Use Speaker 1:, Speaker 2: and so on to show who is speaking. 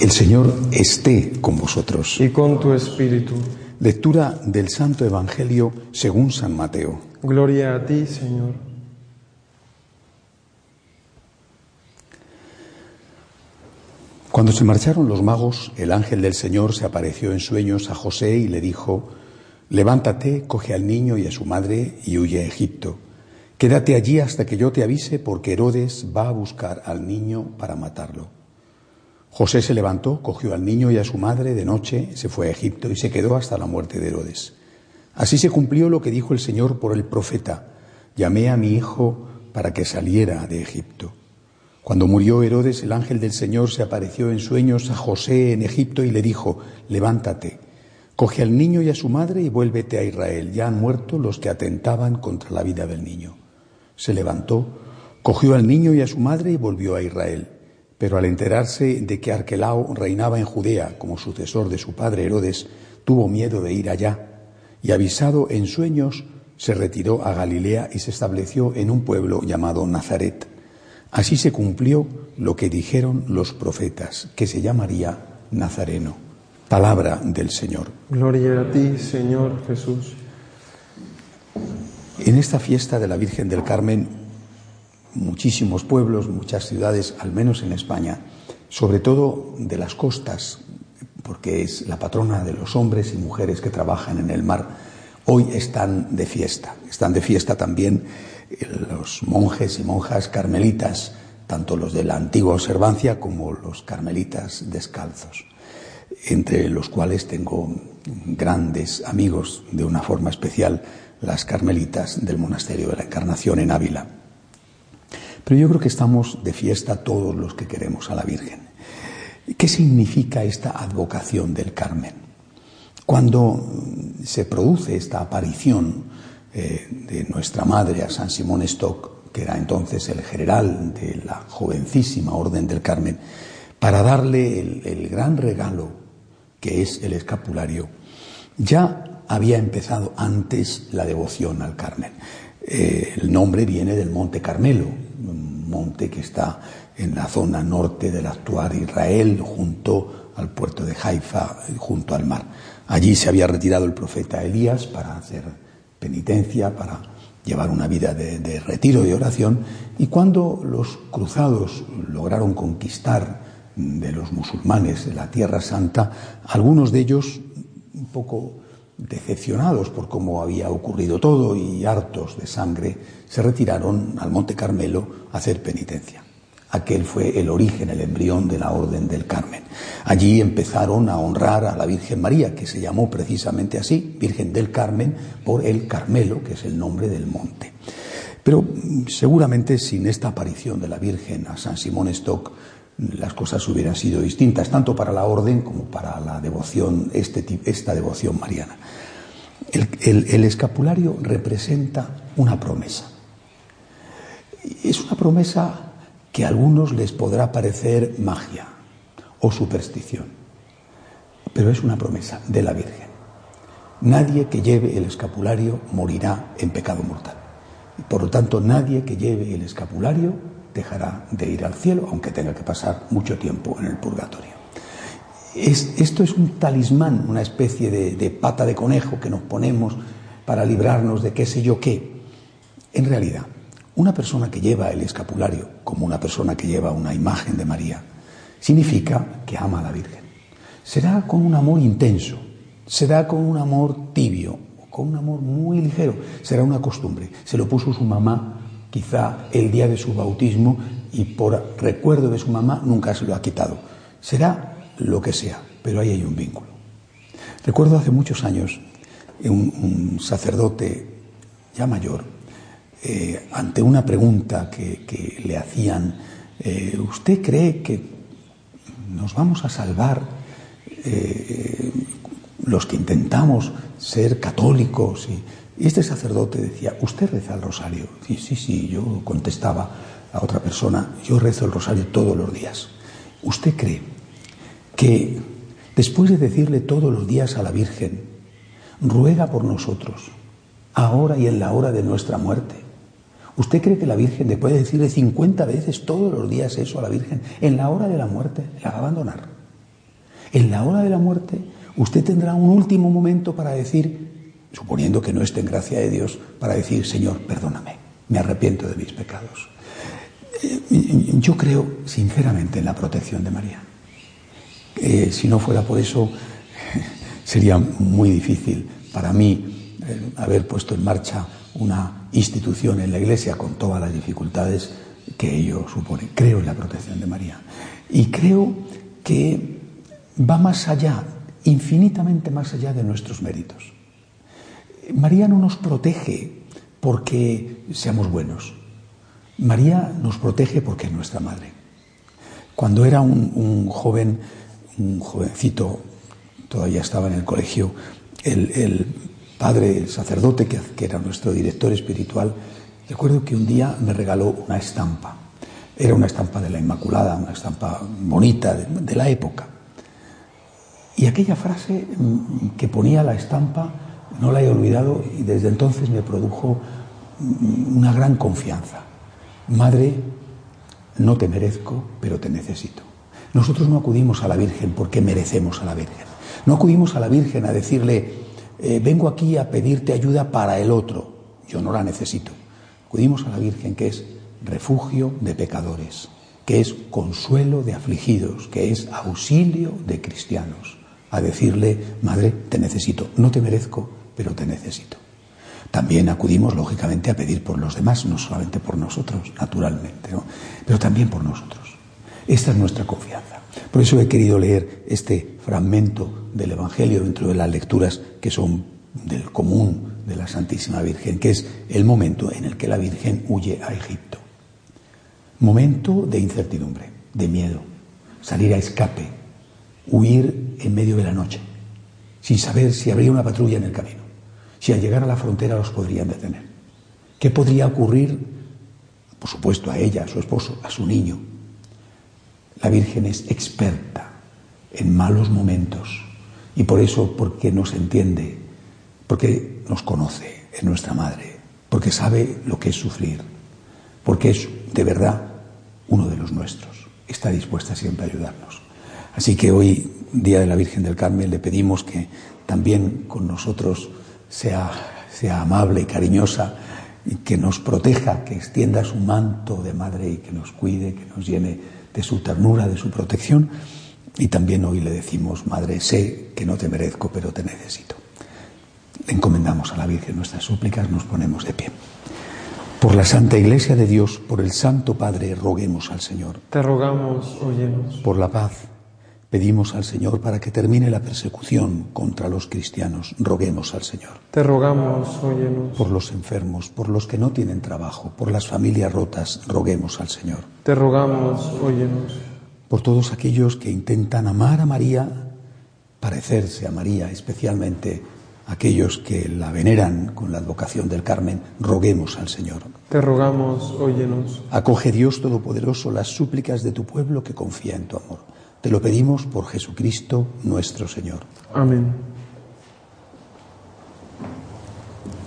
Speaker 1: El Señor esté con vosotros.
Speaker 2: Y con tu espíritu.
Speaker 1: Lectura del Santo Evangelio según San Mateo.
Speaker 2: Gloria a ti, Señor.
Speaker 1: Cuando se marcharon los magos, el ángel del Señor se apareció en sueños a José y le dijo, Levántate, coge al niño y a su madre y huye a Egipto. Quédate allí hasta que yo te avise porque Herodes va a buscar al niño para matarlo. José se levantó, cogió al niño y a su madre de noche, se fue a Egipto y se quedó hasta la muerte de Herodes. Así se cumplió lo que dijo el Señor por el profeta, llamé a mi hijo para que saliera de Egipto. Cuando murió Herodes, el ángel del Señor se apareció en sueños a José en Egipto y le dijo, levántate, coge al niño y a su madre y vuélvete a Israel. Ya han muerto los que atentaban contra la vida del niño. Se levantó, cogió al niño y a su madre y volvió a Israel. Pero al enterarse de que Arquelao reinaba en Judea como sucesor de su padre Herodes, tuvo miedo de ir allá y avisado en sueños se retiró a Galilea y se estableció en un pueblo llamado Nazaret. Así se cumplió lo que dijeron los profetas, que se llamaría Nazareno. Palabra del Señor.
Speaker 2: Gloria a ti, Señor Jesús.
Speaker 1: En esta fiesta de la Virgen del Carmen muchísimos pueblos, muchas ciudades, al menos en España, sobre todo de las costas, porque es la patrona de los hombres y mujeres que trabajan en el mar, hoy están de fiesta. Están de fiesta también eh, los monjes y monjas carmelitas, tanto los de la antigua observancia como los carmelitas descalzos, entre los cuales tengo grandes amigos de una forma especial, las carmelitas del monasterio de la Encarnación en Ávila. Pero yo creo que estamos de fiesta todos los que queremos a la Virgen. ¿Qué significa esta advocación del Carmen? Cuando se produce esta aparición eh, de nuestra madre a San Simón Stock, que era entonces el general de la jovencísima Orden del Carmen, para darle el, gran regalo que es el escapulario, ya había empezado antes la devoción al Carmen. Eh, el nombre viene del Monte Carmelo, monte que está en la zona norte del actual Israel, junto al puerto de Haifa, junto al mar. Allí se había retirado el profeta Elías para hacer penitencia, para llevar una vida de, de retiro y oración, y cuando los cruzados lograron conquistar de los musulmanes la Tierra Santa, algunos de ellos un poco decepcionados por cómo había ocurrido todo y hartos de sangre, se retiraron al Monte Carmelo a hacer penitencia. Aquel fue el origen, el embrión de la Orden del Carmen. Allí empezaron a honrar a la Virgen María, que se llamó precisamente así, Virgen del Carmen, por el Carmelo, que es el nombre del monte. Pero seguramente sin esta aparición de la Virgen a San Simón Stock, las cosas hubieran sido distintas, tanto para la orden como para la devoción, este, esta devoción mariana. El, escapulario representa una promesa. Es una promesa que a algunos les podrá parecer magia o superstición, pero es una promesa de la Virgen. Nadie que lleve el escapulario morirá en pecado mortal. Por lo tanto, nadie que lleve el escapulario dejará de ir al cielo, aunque tenga que pasar mucho tiempo en el purgatorio. esto es un talismán, una especie de, pata de conejo que nos ponemos para librarnos de qué sé yo qué. En realidad, una persona que lleva el escapulario, como una persona que lleva una imagen de María, significa que ama a la Virgen. Será con un amor intenso, será con un amor tibio, con un amor muy ligero, será una costumbre. Se lo puso su mamá quizá el día de su bautismo y por recuerdo de su mamá nunca se lo ha quitado. Será lo que sea, pero ahí hay un vínculo. Recuerdo hace muchos años un, sacerdote ya mayor eh, ante una pregunta que, le hacían, eh, ¿usted cree que nos vamos a salvar eh, los que intentamos ser católicos? Y, y, este sacerdote decía, ¿usted reza el rosario? Sí, sí, yo contestaba a otra persona, yo rezo el rosario todos los días. ¿Usted cree que después de decirle todos los días a la Virgen, ruega por nosotros, ahora y en la hora de nuestra muerte. ¿Usted cree que la Virgen, después de decirle 50 veces todos los días eso a la Virgen, en la hora de la muerte la va a abandonar? En la hora de la muerte usted tendrá un último momento para decir, suponiendo que no esté en gracia de Dios, para decir, Señor, perdóname, me arrepiento de mis pecados. Eh, yo creo sinceramente en la protección de María. Eh, si no fuera por eso, sería muy difícil para mí eh, haber puesto en marcha una institución en la Iglesia con todas las dificultades que ello supone. Creo en la protección de María. Y creo que va más allá, infinitamente más allá de nuestros méritos. María no nos protege porque seamos buenos. María nos protege porque es nuestra madre. Cuando era un, joven, un jovencito, todavía estaba en el colegio, el, padre, el sacerdote que, era nuestro director espiritual, recuerdo que un día me regaló una estampa. Era una estampa de la Inmaculada, una estampa bonita de, la época. Y aquella frase mm, que ponía la estampa no la he olvidado y desde entonces me produjo una gran confianza. Madre, no te merezco, pero te necesito. Nosotros no acudimos a la Virgen porque merecemos a la Virgen. No acudimos a la Virgen a decirle, eh, vengo aquí a pedirte ayuda para el otro. Yo no la necesito. Acudimos a la Virgen que es refugio de pecadores, que es consuelo de afligidos, que es auxilio de cristianos. A decirle, Madre, te necesito. No te merezco, pero te necesito. También acudimos, lógicamente, a pedir por los demás, no solamente por nosotros, naturalmente, pero también por nosotros. Esta es nuestra confianza. Por eso he querido leer este fragmento del Evangelio dentro de las lecturas que son del común de la Santísima Virgen, que es el momento en el que la Virgen huye a Egipto. Momento de incertidumbre, de miedo, salir a escape, huir en medio de la noche, sin saber si habría una patrulla en el camino, si al llegar a la frontera los podrían detener. ¿Qué podría ocurrir? Por supuesto, a ella, a su esposo, a su niño, la Virgen es experta en malos momentos y por eso, porque nos entiende, porque nos conoce, es nuestra madre, porque sabe lo que es sufrir, porque es de verdad uno de los nuestros, está dispuesta siempre a ayudarnos. Así que hoy, Día de la Virgen del Carmen, le pedimos que también con nosotros sea, sea amable y cariñosa y que nos proteja, que extienda su manto de madre y que nos cuide, que nos llene de su ternura, de su protección. Y también hoy le decimos, Madre, sé que no te merezco, pero te necesito. Le encomendamos a la Virgen nuestras súplicas, nos ponemos de pie. Por la Santa Iglesia de Dios, por el Santo Padre, roguemos al Señor.
Speaker 2: Te rogamos, óyenos.
Speaker 1: Por la paz, pedimos al Señor para que termine la persecución contra los cristianos. Roguemos al Señor.
Speaker 2: Te rogamos, óyenos.
Speaker 1: Por los enfermos, por los que no tienen trabajo, por las familias rotas, roguemos al Señor.
Speaker 2: Te rogamos, óyenos.
Speaker 1: Por todos aquellos que intentan amar a María, parecerse a María, especialmente aquellos que la veneran con la advocación del Carmen, roguemos al Señor.
Speaker 2: Te rogamos, óyenos.
Speaker 1: Acoge Dios Todopoderoso las súplicas de tu pueblo que confía en tu amor. Te lo pedimos por Jesucristo nuestro Señor.
Speaker 2: Amén.